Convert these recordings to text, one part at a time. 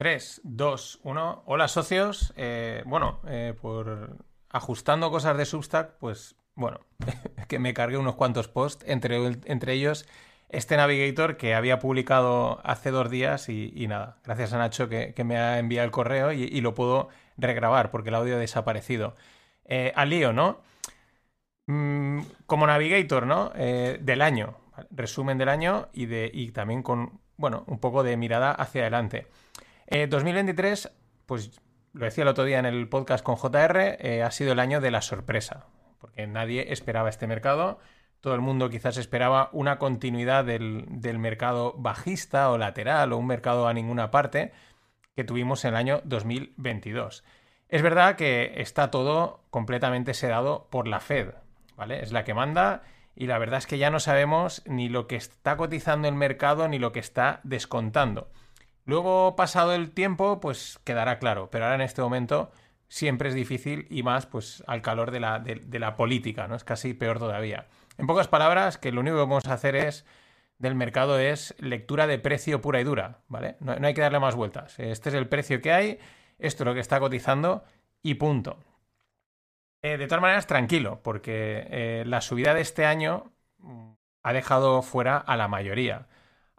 3, 2, 1. Hola socios. Eh, bueno, eh, por ajustando cosas de Substack, pues bueno, que me cargué unos cuantos posts, entre, entre ellos este Navigator que había publicado hace dos días y, nada, gracias a Nacho que, me ha enviado el correo y, lo puedo regrabar porque el audio ha desaparecido. Eh, al lío, ¿no? Mm, como Navigator, ¿no? Eh, del año, resumen del año y, de, y también con, bueno, un poco de mirada hacia adelante. 2023, eh, pues lo decía el otro día en el podcast con JR, ha sido el año de la sorpresa, porque nadie esperaba este mercado todo el mundo quizás esperaba una continuidad del, mercado bajista o lateral o un mercado a ninguna parte que tuvimos en el año 2022. Es verdad que está todo completamente sedado por la Fed, ¿vale? Es la que manda y la verdad es que ya no sabemos ni lo que está cotizando el mercado ni lo que está descontando. Luego, pasado el tiempo, pues quedará claro, pero ahora en este momento siempre es difícil y más pues al calor de la, política, ¿no? Es casi peor todavía. En pocas palabras, que lo único que vamos a hacer es del mercado es lectura de precio pura y dura, ¿vale? No, hay que darle más vueltas. Este es el precio que hay, esto es lo que está cotizando y punto. Eh, de todas maneras, tranquilo, porque eh, la subida de este año ha dejado fuera a la mayoría.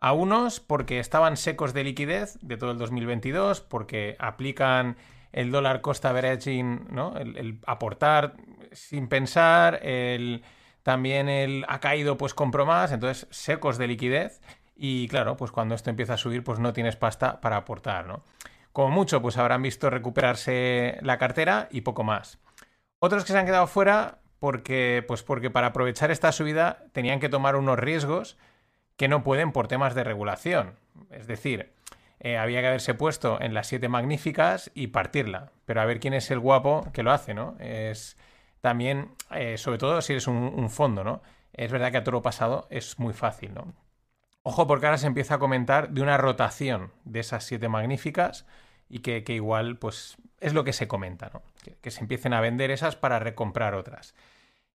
A unos porque estaban secos de liquidez de todo el 2022, porque aplican el dólar cost averaging, ¿no? el aportar sin pensar, el también el, ha caído pues compro más, entonces secos de liquidez y claro, pues cuando esto empieza a subir pues no tienes pasta para aportar, ¿no? Como mucho pues habrán visto recuperarse la cartera y poco más. Otros que se han quedado fuera porque pues porque para aprovechar esta subida tenían que tomar unos riesgos que no pueden por temas de regulación. Es decir, eh, había que haberse puesto en las siete magníficas y partirla. Pero a ver quién es el guapo que lo hace, ¿no? Es también, eh, sobre todo si eres un, fondo, ¿no? Es verdad que a todo pasado es muy fácil, ¿no? Ojo porque ahora se empieza a comentar de una rotación de esas siete magníficas y que, igual, pues, es lo que se comenta, ¿no? Que, se empiecen a vender esas para recomprar otras.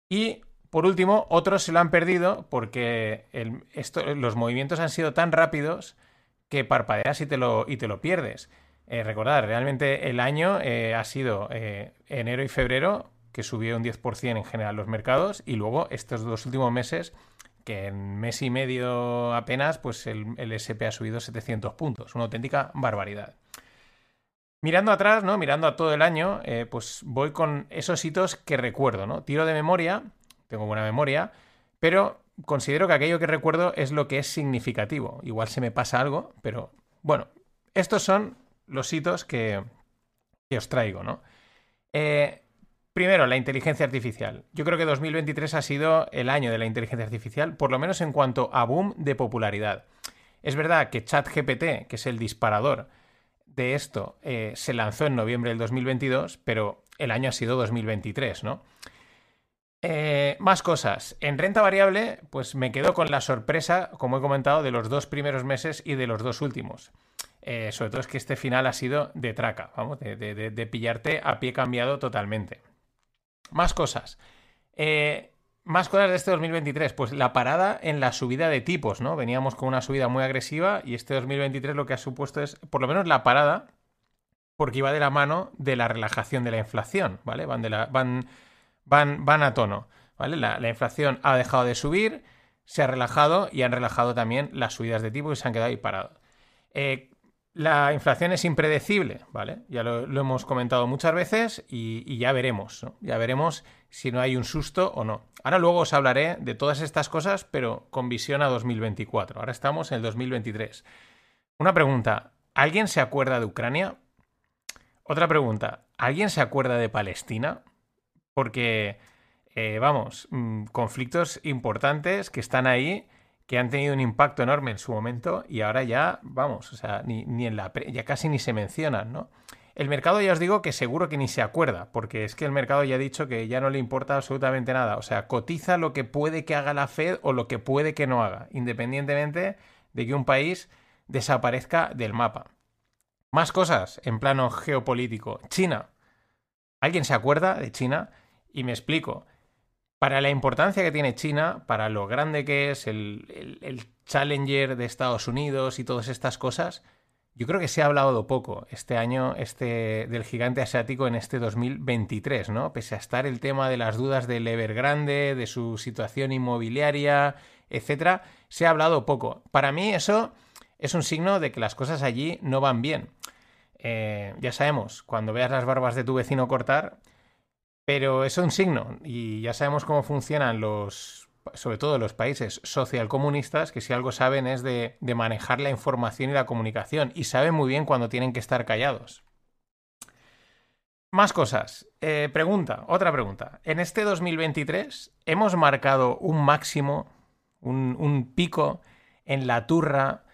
Y, por último, otros se lo han perdido porque los movimientos han sido tan rápidos que parpadeas y te lo, y te lo pierdes. Eh, recordad, realmente el año eh, ha sido enero y febrero que subió un 10% en general los mercados y luego estos dos últimos meses que en mes y medio apenas pues el, SP ha subido 700 puntos, una auténtica barbaridad. Mirando atrás, ¿no? Mirando a todo el año, eh, pues voy con esos hitos que recuerdo, ¿no? Tiro de memoria, tengo buena memoria, pero considero que aquello que recuerdo es lo que es significativo. Igual se me pasa algo, pero bueno, estos son los hitos que, os traigo, ¿no? Eh, Primero, la inteligencia artificial. Yo creo que 2023 ha sido el año de la inteligencia artificial, por lo menos en cuanto a boom de popularidad. Es verdad que ChatGPT, que es el disparador de esto, eh, se lanzó en noviembre del 2022, pero el año ha sido 2023, ¿no? Eh, más cosas. En renta variable, pues me quedo con la sorpresa, como he comentado, de los dos primeros meses y de los dos últimos. Eh, sobre todo es que este final ha sido de traca, vamos, de pillarte a pie cambiado totalmente. Más cosas. Eh, más cosas de este 2023. Pues la parada en la subida de tipos, ¿no? Veníamos con una subida muy agresiva y este 2023 lo que ha supuesto es, por lo menos la parada, porque iba de la mano de la relajación de la inflación, ¿vale? Van, de la, van, van, van a tono, ¿vale? La, inflación ha dejado de subir, se ha relajado y han relajado también las subidas de tipos y se han quedado ahí parados. Eh, la inflación es impredecible, ¿vale? Ya lo, hemos comentado muchas veces y, ya veremos. Ya veremos si no hay un susto o no. Ahora luego os hablaré de todas estas cosas, pero con visión a 2024. Ahora estamos en el 2023. Una pregunta, ¿alguien se acuerda de Ucrania? Otra pregunta, ¿alguien se acuerda de Palestina? Porque, eh, vamos, mm, conflictos importantes que están ahí que han tenido un impacto enorme en su momento y ahora ya, vamos, o sea, ni, en la ya casi ni se mencionan, ¿no? El mercado ya os digo que seguro que ni se acuerda, porque es que el mercado ya ha dicho que ya no le importa absolutamente nada. O sea, cotiza lo que puede que haga la Fed o lo que puede que no haga, independientemente de que un país desaparezca del mapa. Más cosas en plano geopolítico. China. ¿Alguien se acuerda de China? Y me explico para la importancia que tiene China, para lo grande que es el, challenger de Estados Unidos y todas estas cosas, yo creo que se ha hablado poco este año este, del gigante asiático en este 2023, ¿no? Pese a estar el tema de las dudas del Evergrande, de su situación inmobiliaria, etcétera, se ha hablado poco. Para mí eso es un signo de que las cosas allí no van bien. Eh, ya sabemos, cuando veas las barbas de tu vecino cortar, pero es un signo y ya sabemos cómo funcionan los sobre todo los países socialcomunistas, que si algo saben es de, manejar la información y la comunicación, y saben muy bien cuando tienen que estar callados. Más cosas. Eh, pregunta, otra pregunta. En este 2023 hemos marcado un máximo, un, un pico en la turra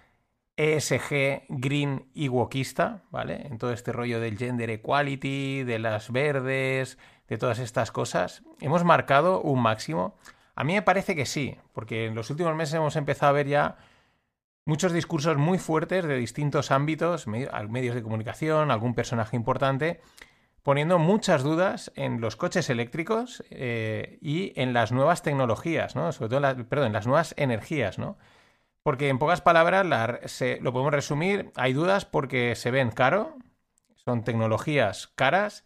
ESG, green y wokista, ¿vale? En todo este rollo del gender equality, de las verdes, de todas estas cosas. Hemos marcado un máximo. A mí me parece que sí, porque en los últimos meses hemos empezado a ver ya muchos discursos muy fuertes de distintos ámbitos, medios de comunicación, algún personaje importante, poniendo muchas dudas en los coches eléctricos eh, y en las nuevas tecnologías, ¿no? Sobre todo, perdón, en las nuevas energías, ¿no? Porque en pocas palabras lo podemos resumir, hay dudas porque se ven caro, son tecnologías caras,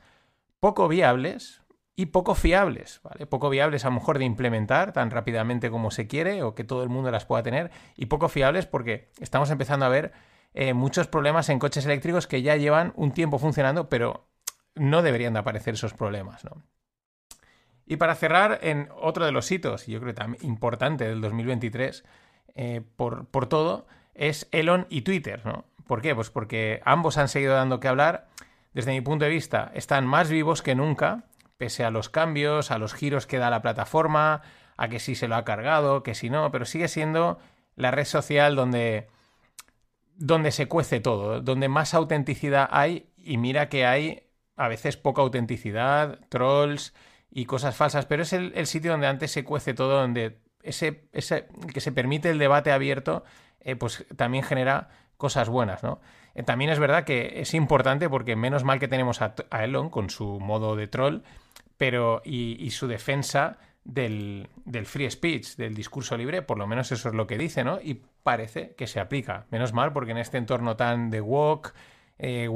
poco viables, y poco fiables, ¿vale? Poco viables a lo mejor de implementar tan rápidamente como se quiere o que todo el mundo las pueda tener y poco fiables porque estamos empezando a ver eh, muchos problemas en coches eléctricos que ya llevan un tiempo funcionando pero no deberían de aparecer esos problemas. Y para cerrar, en otro de los hitos, yo creo que también importante del 2023, eh, por, por todo, es Elon y Twitter, ¿no? ¿Por qué? Pues porque ambos han seguido dando que hablar. Desde mi punto de vista, están más vivos que nunca pese a los cambios, a los giros que da la plataforma, a que sí se lo ha cargado, que si no, pero sigue siendo la red social donde, donde se cuece todo, donde más autenticidad hay y mira que hay a veces poca autenticidad, trolls y cosas falsas, pero es el, sitio donde antes se cuece todo, donde ese, ese que se permite el debate abierto, eh, pues también genera cosas buenas, ¿no? Eh, también es verdad que es importante porque menos mal que tenemos a, Elon con su modo de troll, pero y, su defensa del, free speech, del discurso libre, por lo menos eso es lo que dice, ¿no? Y parece que se aplica. Menos mal, porque en este entorno tan de woke, eh,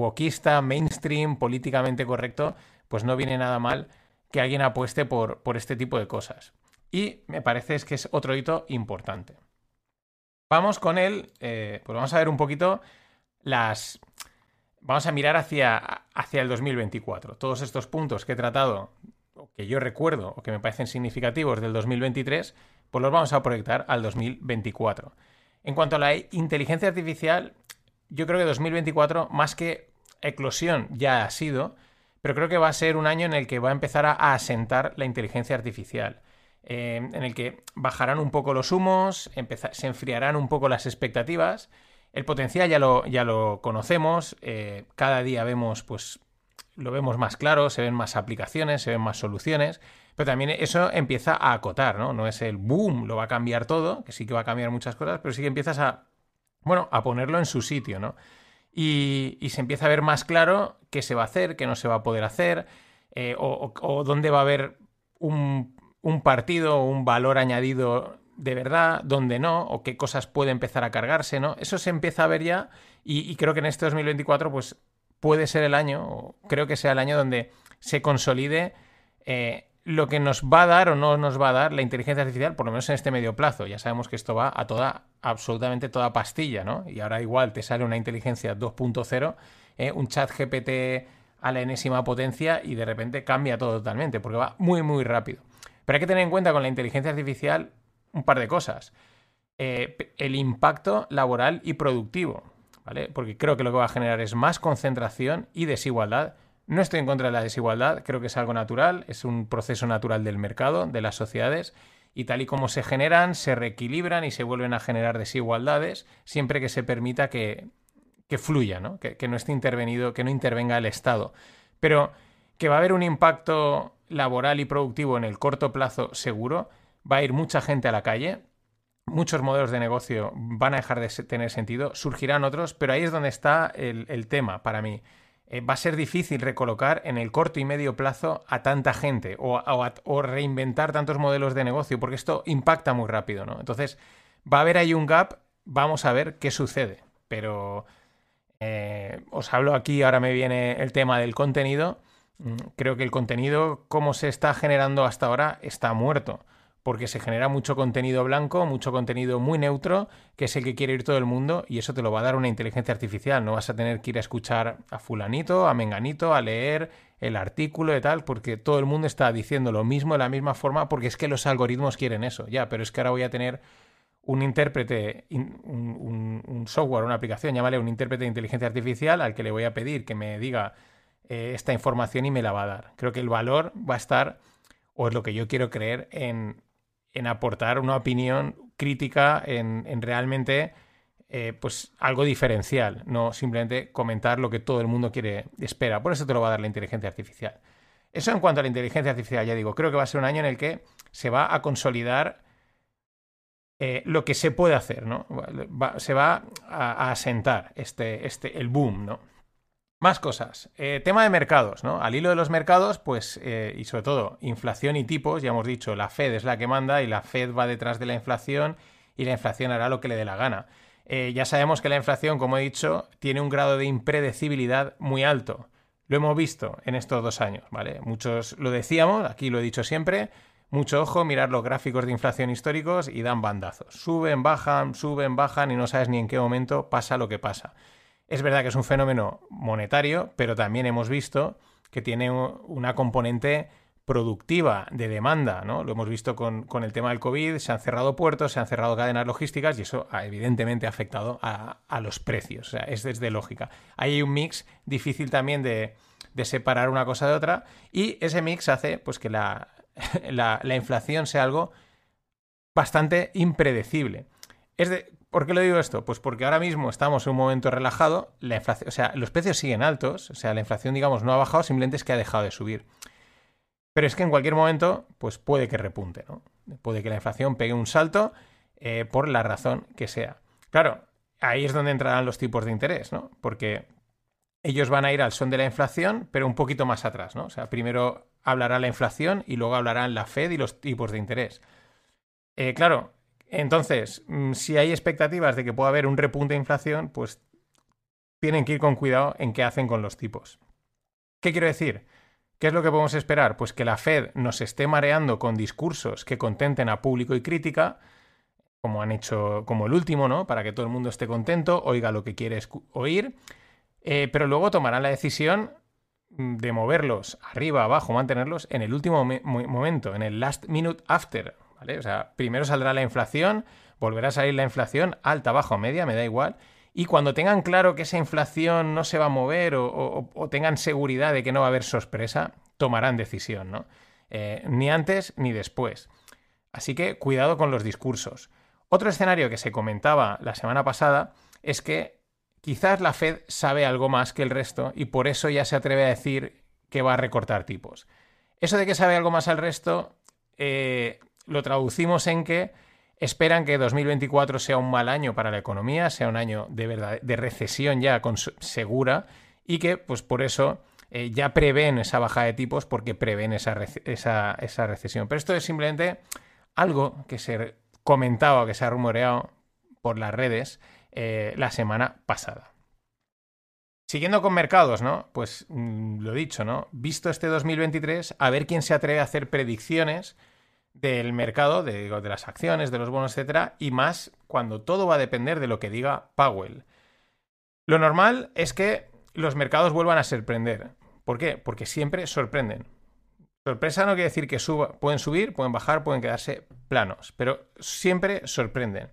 mainstream, políticamente correcto, pues no viene nada mal que alguien apueste por, por este tipo de cosas. Y me parece que es otro hito importante. Vamos con él, eh, pues vamos a ver un poquito las, vamos a mirar hacia, hacia el 2024. Todos estos puntos que he tratado, que yo recuerdo, o que me parecen significativos del 2023, pues los vamos a proyectar al 2024. En cuanto a la inteligencia artificial, yo creo que 2024, más que eclosión, ya ha sido, pero creo que va a ser un año en el que va a empezar a asentar la inteligencia artificial. Eh, en el que bajarán un poco los humos, se enfriarán un poco las expectativas el potencial ya lo, ya lo conocemos, eh, cada día vemos, pues, lo vemos más claro, se ven más aplicaciones, se ven más soluciones, pero también eso empieza a acotar, ¿no? No es el boom, lo va a cambiar todo, que sí que va a cambiar muchas cosas, pero sí que empiezas a, bueno, a ponerlo en su sitio, ¿no? Y, se empieza a ver más claro qué se va a hacer, qué no se va a poder hacer, eh, o, dónde va a haber un, un partido, un valor añadido de verdad, dónde no, o qué cosas puede empezar a cargarse, ¿no? Eso se empieza a ver ya y, creo que en este 2024 pues puede ser el año, o creo que sea el año donde se consolide eh, lo que nos va a dar o no nos va a dar la inteligencia artificial, por lo menos en este medio plazo. Ya sabemos que esto va a toda, absolutamente toda pastilla, ¿no? Y ahora igual te sale una inteligencia 2.0, eh, un chat GPT a la enésima potencia y de repente cambia todo totalmente, porque va muy, muy rápido. Pero hay que tener en cuenta con la inteligencia artificial un par de cosas. Eh, el impacto laboral y productivo, ¿vale? Porque creo que lo que va a generar es más concentración y desigualdad. No estoy en contra de la desigualdad, creo que es algo natural, es un proceso natural del mercado, de las sociedades, y tal y como se generan, se reequilibran y se vuelven a generar desigualdades, siempre que se permita que, fluya, ¿no? Que, que no esté intervenido, que no intervenga el Estado. Pero que va a haber un impacto laboral y productivo en el corto plazo seguro, va a ir mucha gente a la calle, muchos modelos de negocio van a dejar de tener sentido, surgirán otros, pero ahí es donde está el, tema para mí. Eh, va a ser difícil recolocar en el corto y medio plazo a tanta gente o, reinventar tantos modelos de negocio, porque esto impacta muy rápido, ¿no? Entonces, va a haber ahí un gap, vamos a ver qué sucede, pero Eh, os hablo aquí, ahora me viene el tema del contenido. Mm, creo que el contenido, como se está generando hasta ahora, está muerto porque se genera mucho contenido blanco, mucho contenido muy neutro, que es el que quiere ir todo el mundo, y eso te lo va a dar una inteligencia artificial. No vas a tener que ir a escuchar a fulanito, a menganito, a leer el artículo y tal, porque todo el mundo está diciendo lo mismo de la misma forma, porque es que los algoritmos quieren eso. Ya, pero es que ahora voy a tener un intérprete, un, software, una aplicación, llámale un intérprete de inteligencia artificial al que le voy a pedir que me diga eh, esta información y me la va a dar. Creo que el valor va a estar, o es lo que yo quiero creer, en en aportar una opinión crítica, en, realmente eh, pues algo diferencial, no simplemente comentar lo que todo el mundo quiere, espera. Por eso te lo va a dar la inteligencia artificial. Eso en cuanto a la inteligencia artificial, ya digo, creo que va a ser un año en el que se va a consolidar eh, lo que se puede hacer, ¿no? se va a, a, asentar este, este, el boom, ¿no? Más cosas. Eh, tema de mercados, ¿no? Al hilo de los mercados, pues, eh, y sobre todo, inflación y tipos, ya hemos dicho, la Fed es la que manda y la Fed va detrás de la inflación y la inflación hará lo que le dé la gana. Eh, ya sabemos que la inflación, como he dicho, tiene un grado de impredecibilidad muy alto. Lo hemos visto en estos dos años, ¿vale? Muchos lo decíamos, aquí lo he dicho siempre, mucho ojo, mirar los gráficos de inflación históricos y dan bandazos. Suben, bajan, suben, bajan y no sabes ni en qué momento pasa lo que pasa. Es verdad que es un fenómeno monetario, pero también hemos visto que tiene una componente productiva de demanda, ¿no? Lo hemos visto con, el tema del COVID, se han cerrado puertos, se han cerrado cadenas logísticas y eso ha, evidentemente ha afectado a, los precios, o sea, es desde lógica. hay un mix difícil también de, separar una cosa de otra y ese mix hace pues que la, la inflación sea algo bastante impredecible. Es de, ¿Por qué lo digo esto? Pues porque ahora mismo estamos en un momento relajado, la inflación, o sea, los precios siguen altos, o sea, la inflación, digamos, no ha bajado, simplemente es que ha dejado de subir. Pero es que en cualquier momento, pues puede que repunte, ¿no? Puede que la inflación pegue un salto eh, por la razón que sea. Claro, ahí es donde entrarán los tipos de interés, ¿no? Porque ellos van a ir al son de la inflación, pero un poquito más atrás, ¿no? O sea, primero hablará la inflación y luego hablarán la Fed y los tipos de interés. Eh, claro, entonces, mm, si hay expectativas de que pueda haber un repunte de inflación, pues tienen que ir con cuidado en qué hacen con los tipos. ¿Qué quiero decir? ¿Qué es lo que podemos esperar? Pues que la Fed nos esté mareando con discursos que contenten a público y crítica, como han hecho, como el último, ¿no? Para que todo el mundo esté contento, oiga lo que quiere oír, eh, pero luego tomarán la decisión mm, de moverlos arriba, abajo, mantenerlos en el último momento, en el last minute after, o sea, primero saldrá la inflación, volverá a salir la inflación, alta, baja o media, me da igual. Y cuando tengan claro que esa inflación no se va a mover o, tengan seguridad de que no va a haber sorpresa, tomarán decisión, ¿no? Eh, ni antes ni después. Así que cuidado con los discursos. Otro escenario que se comentaba la semana pasada es que quizás la Fed sabe algo más que el resto y por eso ya se atreve a decir que va a recortar tipos. Eso de que sabe algo más al resto eh, lo traducimos en que esperan que 2024 sea un mal año para la economía, sea un año de, verdad, de recesión ya segura y que pues por eso eh, ya prevén esa baja de tipos porque prevén esa, esa, recesión. Pero esto es simplemente algo que se comentaba, que se ha rumoreado por las redes eh, la semana pasada. Siguiendo con mercados, ¿no? Pues mm, lo dicho, ¿no? Visto este 2023, a ver quién se atreve a hacer predicciones del mercado, de, las acciones, de los bonos, etcétera, y más cuando todo va a depender de lo que diga Powell. Lo normal es que los mercados vuelvan a sorprender. ¿Por qué? Porque siempre sorprenden. Sorpresa no quiere decir que suba, pueden subir, pueden bajar, pueden quedarse planos, pero siempre sorprenden.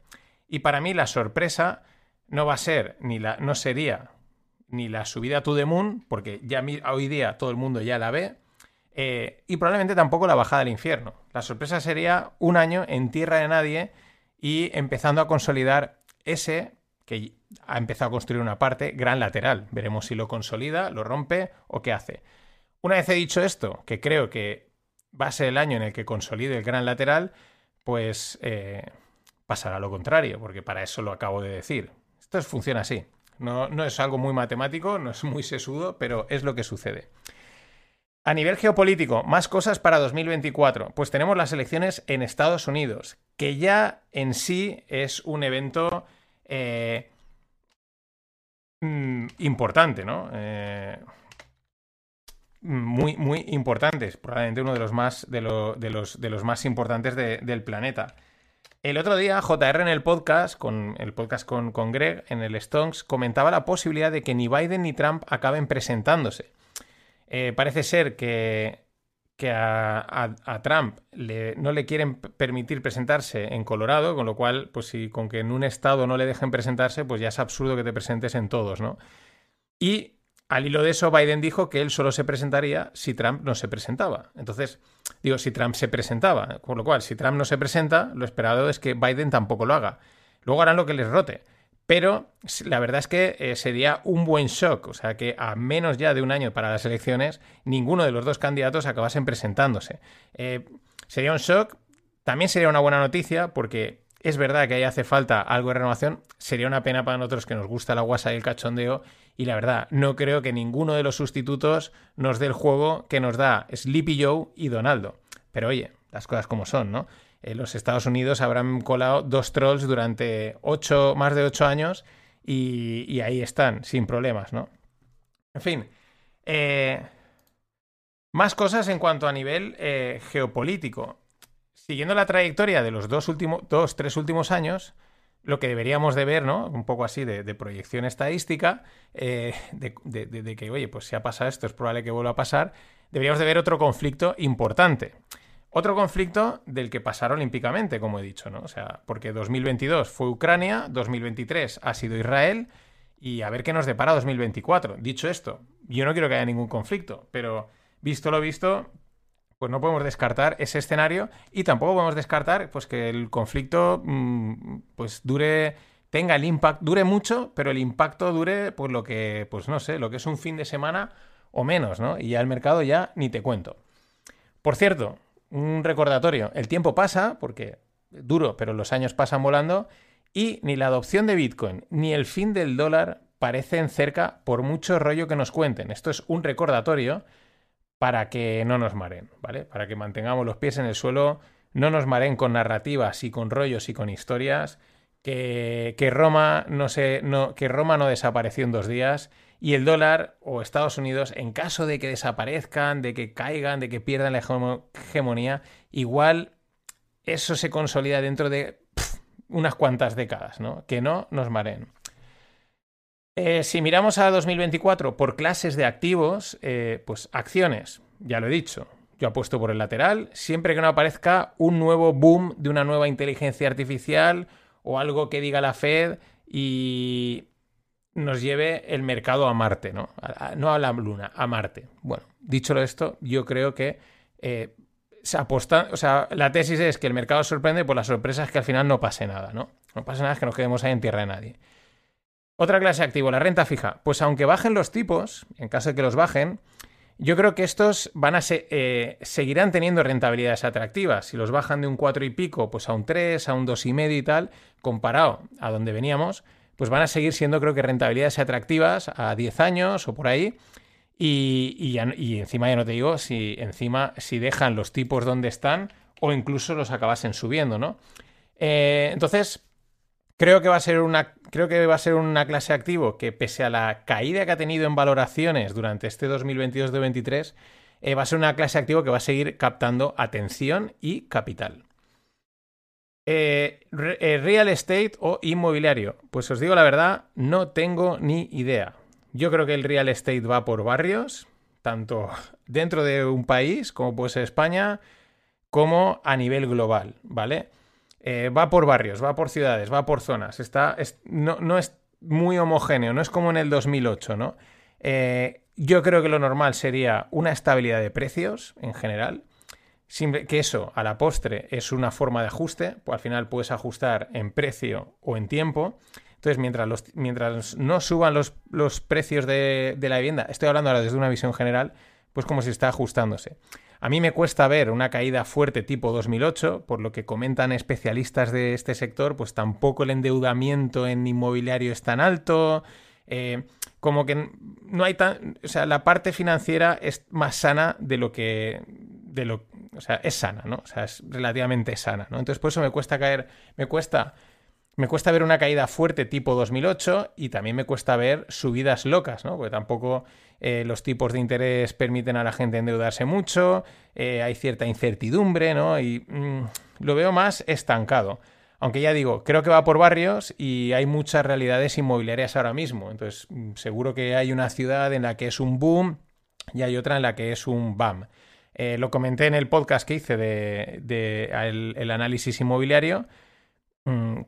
Y para mí la sorpresa no va a ser ni la no sería ni la subida to the moon, porque ya hoy día todo el mundo ya la ve, eh, y probablemente tampoco la bajada del infierno. La sorpresa sería un año en tierra de nadie y empezando a consolidar ese que ha empezado a construir una parte, gran lateral. Veremos si lo consolida, lo rompe o qué hace. Una vez he dicho esto, que creo que va a ser el año en el que consolide el gran lateral, pues eh, pasará lo contrario, porque para eso lo acabo de decir. Esto funciona así. No, no es algo muy matemático, no es muy sesudo, pero es lo que sucede. A nivel geopolítico, más cosas para 2024. Pues tenemos las elecciones en Estados Unidos, que ya en sí es un evento eh, mm, importante, ¿no? Eh, muy, muy importantes, probablemente uno de los más, de, los, de los más importantes del planeta. El otro día, JR en el podcast, con el podcast con, con Greg, en el Stonks, comentaba la posibilidad de que ni Biden ni Trump acaben presentándose. Eh, parece ser que, que a, Trump no le quieren permitir presentarse en Colorado, con lo cual, pues si con que en un estado no le dejen presentarse, pues ya es absurdo que te presentes en todos, ¿no? Y al hilo de eso, Biden dijo que él solo se presentaría si Trump no se presentaba. Entonces, digo, si Trump se presentaba. Con lo cual, si Trump no se presenta, lo esperado es que Biden tampoco lo haga. Luego harán lo que les rote. Pero la verdad es que eh, sería un buen shock. O sea, que a menos ya de un año para las elecciones, ninguno de los dos candidatos acabasen presentándose. Eh, sería un shock. También sería una buena noticia porque es verdad que ahí hace falta algo de renovación. Sería una pena para nosotros que nos gusta la guasa y el cachondeo y la verdad, no creo que ninguno de los sustitutos nos dé el juego que nos da Sleepy Joe y Donaldo. Pero oye, las cosas como son, ¿no? En los Estados Unidos habrán colado dos trolls durante ocho, más de ocho años y, ahí están, sin problemas, ¿no? En fin. Eh, más cosas en cuanto a nivel eh, geopolítico. Siguiendo la trayectoria de los dos últimos, dos, tres últimos años, lo que deberíamos de ver, ¿no? Un poco así de, proyección estadística, eh, de, que, oye, pues si ha pasado esto, es probable que vuelva a pasar, deberíamos de ver otro conflicto importante. Otro conflicto del que pasar olímpicamente, como he dicho, ¿no? O sea, porque 2022 fue Ucrania, 2023 ha sido Israel, y a ver qué nos depara 2024. Dicho esto, yo no quiero que haya ningún conflicto, pero visto lo visto, pues no podemos descartar ese escenario y tampoco podemos descartar pues que el conflicto mm, pues dure tenga el impacto dure mucho pero el impacto dure pues lo que pues no sé lo que es un fin de semana o menos no y ya el mercado ya ni te cuento por cierto un recordatorio el tiempo pasa porque duro pero los años pasan volando y ni la adopción de Bitcoin ni el fin del dólar parecen cerca por mucho rollo que nos cuenten esto es un recordatorio para que no nos maren, ¿vale? Para que mantengamos los pies en el suelo, no nos maren con narrativas y con rollos y con historias, que, Roma no se, no, que Roma no desapareció en dos días y el dólar o Estados Unidos, en caso de que desaparezcan, de que caigan, de que pierdan la hegemonía, igual eso se consolida dentro de unas cuantas décadas, ¿no? Que no nos maren. Eh, si miramos a 2024 por clases de activos, eh, pues acciones, ya lo he dicho. Yo apuesto por el lateral, siempre que no aparezca un nuevo boom de una nueva inteligencia artificial o algo que diga la Fed y nos lleve el mercado a Marte, ¿no? no a la Luna, a Marte. Bueno, dicho esto, yo creo que eh, se o sea, la tesis es que el mercado sorprende por las sorpresas que al final no pase nada, ¿no? No pase nada, es que nos quedemos ahí en tierra de nadie. Otra clase de activo, la renta fija. Pues aunque bajen los tipos, en caso de que los bajen, yo creo que estos van a eh, seguirán teniendo rentabilidades atractivas. Si los bajan de un 4 y pico, pues a un 3, a un 2 y medio y tal, comparado a donde veníamos, pues van a seguir siendo, creo que, rentabilidades atractivas a 10 años o por ahí. Y, encima ya no te digo si encima si dejan los tipos donde están o incluso los acabasen subiendo, ¿no? Eh, entonces, Creo que va a ser una, creo que va a ser una clase activo que, pese a la caída que ha tenido en valoraciones durante este 2022-2023, eh, va a ser una clase activo que va a seguir captando atención y capital. Eh, eh, real estate o inmobiliario. Pues os digo la verdad, no tengo ni idea. Yo creo que el real estate va por barrios, tanto dentro de un país, como puede ser España, como a nivel global, ¿vale? Eh, va por barrios, va por ciudades, va por zonas. Está, no, es muy homogéneo, no es como en el 2008, ¿no? Yo creo que lo normal sería una estabilidad de precios en general. Que eso, a la postre, es una forma de ajuste. Pues al final puedes ajustar en precio o en tiempo. Entonces, mientras, mientras no suban los, precios de, de, la vivienda, estoy hablando ahora desde una visión general, pues como si está ajustándose. A mí me cuesta ver una caída fuerte tipo 2008, por lo que comentan especialistas de este sector, pues tampoco el endeudamiento en inmobiliario es tan alto. Eh, como que no hay tan. O sea, la parte financiera es más sana de lo que. Lo, o sea, es sana, ¿no? O sea, es relativamente sana, ¿no? Entonces, por eso me cuesta caer. Me cuesta me cuesta ver una caída fuerte tipo 2008 y también me cuesta ver subidas locas, ¿no? Porque tampoco eh, los tipos de interés permiten a la gente endeudarse mucho, eh, hay cierta incertidumbre, ¿no? Y mm, lo veo más estancado. Aunque ya digo, creo que va por barrios y hay muchas realidades inmobiliarias ahora mismo. Entonces, mm, seguro que hay una ciudad en la que es un boom y hay otra en la que es un BAM. Eh, lo comenté en el podcast que hice de, el, análisis inmobiliario. Mm,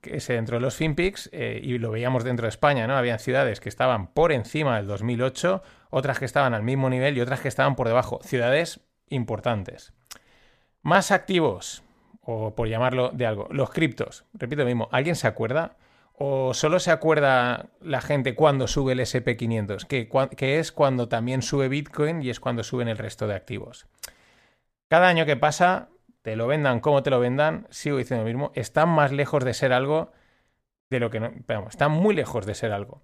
que es dentro de los FinPix, eh, y lo veíamos dentro de España, ¿no? Habían ciudades que estaban por encima del 2008, otras que estaban al mismo nivel y otras que estaban por debajo. Ciudades importantes. Más activos, o por llamarlo de algo, los criptos. Repito lo mismo, ¿alguien se acuerda? ¿O solo se acuerda la gente cuando sube el SP500? Que, es cuando también sube Bitcoin y es cuando suben el resto de activos. Cada año que pasa te lo vendan como te lo vendan, sigo diciendo lo mismo, están más lejos de ser algo de lo que no. Pero están muy lejos de ser algo.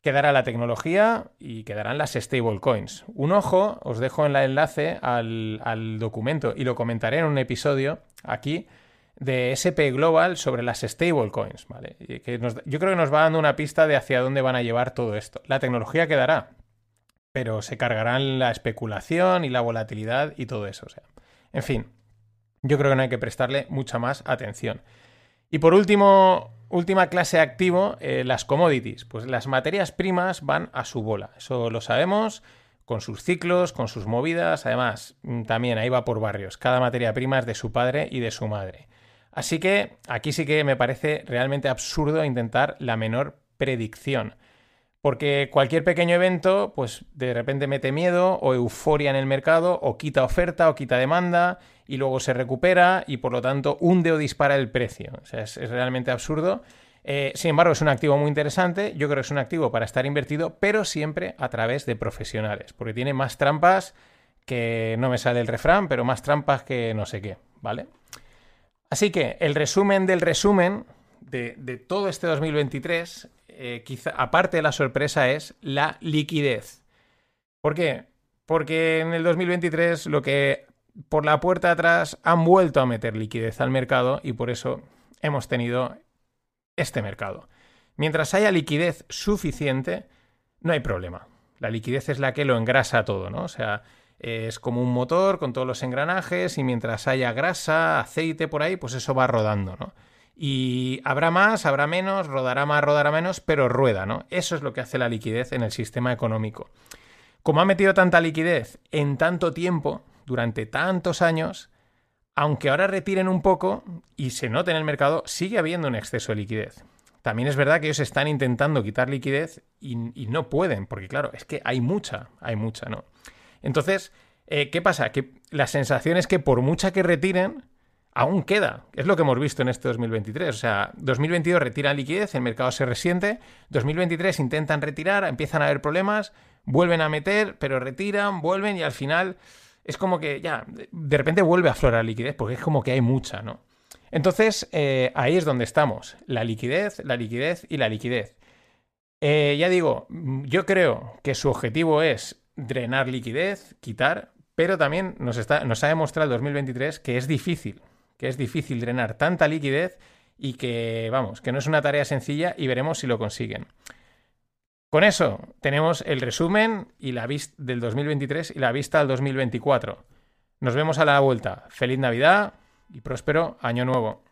Quedará la tecnología y quedarán las stablecoins. Un ojo, os dejo en el enlace al, documento y lo comentaré en un episodio aquí de SP Global sobre las stablecoins. ¿vale? Que yo creo que nos va dando una pista de hacia dónde van a llevar todo esto. La tecnología quedará, pero se cargarán la especulación y la volatilidad y todo eso. O sea, en fin, yo creo que no hay que prestarle mucha más atención. Y por último, última clase activo, eh, las commodities. Pues las materias primas van a su bola. Eso lo sabemos, con sus ciclos, con sus movidas. Además, mm, también ahí va por barrios. Cada materia prima es de su padre y de su madre. Así que aquí sí que me parece realmente absurdo intentar la menor predicción. Porque cualquier pequeño evento, pues de repente mete miedo o euforia en el mercado, o quita oferta o quita demanda, y luego se recupera y por lo tanto hunde o dispara el precio. O sea, es, realmente absurdo. Eh, sin embargo, es un activo muy interesante. Yo creo que es un activo para estar invertido, pero siempre a través de profesionales, porque tiene más trampas que no me sale el refrán, pero más trampas que no sé qué, ¿vale? Así que el resumen del resumen de, todo este 2023 eh, quizá, aparte de la sorpresa, es la liquidez. ¿Por qué? Porque en el 2023 lo que por la puerta atrás han vuelto a meter liquidez al mercado y por eso hemos tenido este mercado. Mientras haya liquidez suficiente, no hay problema. La liquidez es la que lo engrasa todo, ¿no? O sea, es como un motor con todos los engranajes y mientras haya grasa, aceite por ahí, pues eso va rodando, ¿no? Y habrá más, habrá menos, rodará más, rodará menos, pero rueda, ¿no? Eso es lo que hace la liquidez en el sistema económico. Como ha metido tanta liquidez en tanto tiempo, durante tantos años, aunque ahora retiren un poco y se note en el mercado, sigue habiendo un exceso de liquidez. También es verdad que ellos están intentando quitar liquidez y, no pueden, porque claro, es que hay mucha, hay mucha, ¿no? Entonces, eh, ¿qué pasa? Que la sensación es que por mucha que retiren, aún queda. Es lo que hemos visto en este 2023. O sea, 2022 retiran liquidez, el mercado se resiente. 2023 intentan retirar, empiezan a haber problemas, vuelven a meter, pero retiran, vuelven y al final es como que ya, de repente vuelve a aflorar liquidez porque es como que hay mucha, ¿no? Entonces, eh, ahí es donde estamos. La liquidez, la liquidez y la liquidez. Eh, ya digo, yo creo que su objetivo es drenar liquidez, quitar, pero también nos, está, nos ha demostrado el 2023 que es difícil que es difícil drenar tanta liquidez y que, vamos, que no es una tarea sencilla y veremos si lo consiguen. Con eso tenemos el resumen y la del 2023 y la vista al 2024. Nos vemos a la vuelta. Feliz Navidad y próspero Año Nuevo.